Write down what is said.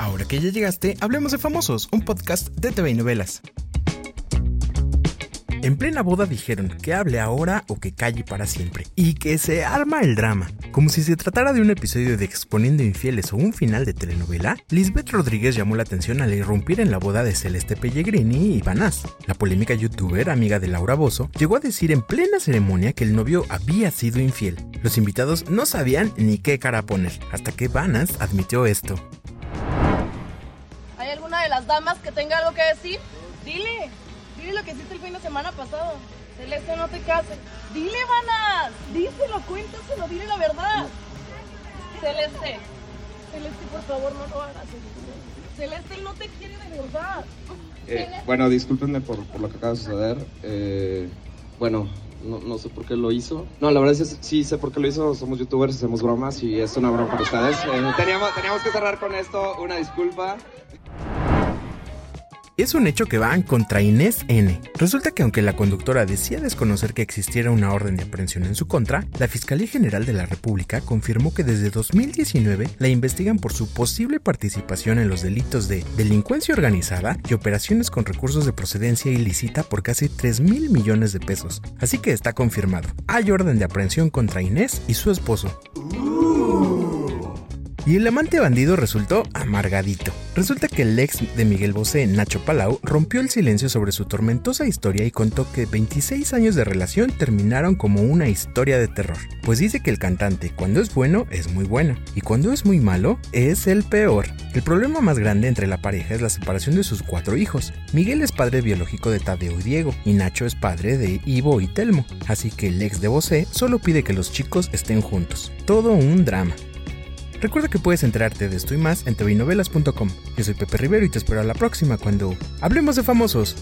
Ahora que ya llegaste, hablemos de Famosos, un podcast de TV novelas. En plena boda dijeron que hable ahora o que calle para siempre, y que se arma el drama. Como si se tratara de un episodio de Exponiendo Infieles o un final de telenovela, Lisbeth Rodríguez llamó la atención al irrumpir en la boda de Celeste Pellegrini y Vanás. La polémica youtuber, amiga de Laura Bozo, llegó a decir en plena ceremonia que el novio había sido infiel. Los invitados no sabían ni qué cara poner, hasta que Vanás admitió esto. ¿Hay alguna de las damas que tenga algo que decir? Dile. Dile lo que hiciste el fin de semana pasado. Celeste, no te cases. Dile, Vanas. Díselo, cuéntaselo, dile la verdad. Celeste. Celeste, por favor, no lo hagas. Celeste, él no te quiere de verdad. Eh, bueno, discúlpenme por, por, lo que acaba de suceder. Eh, bueno, no, no, sé por qué lo hizo. No, la verdad es que sí sé por qué lo hizo. Somos youtubers, hacemos bromas y es una broma para ustedes. Eh, teníamos, teníamos que cerrar con esto. Una disculpa es un hecho que van contra Inés N. Resulta que aunque la conductora decía desconocer que existiera una orden de aprehensión en su contra, la Fiscalía General de la República confirmó que desde 2019 la investigan por su posible participación en los delitos de delincuencia organizada y operaciones con recursos de procedencia ilícita por casi 3 mil millones de pesos. Así que está confirmado. Hay orden de aprehensión contra Inés y su esposo. Y el amante bandido resultó amargadito. Resulta que el ex de Miguel Bosé, Nacho Palau, rompió el silencio sobre su tormentosa historia y contó que 26 años de relación terminaron como una historia de terror. Pues dice que el cantante, cuando es bueno, es muy bueno, y cuando es muy malo, es el peor. El problema más grande entre la pareja es la separación de sus cuatro hijos. Miguel es padre biológico de Tadeo y Diego, y Nacho es padre de Ivo y Telmo, así que el ex de Bosé solo pide que los chicos estén juntos. Todo un drama. Recuerda que puedes enterarte de esto y más en tvinovelas.com. Yo soy Pepe Rivero y te espero a la próxima cuando hablemos de famosos.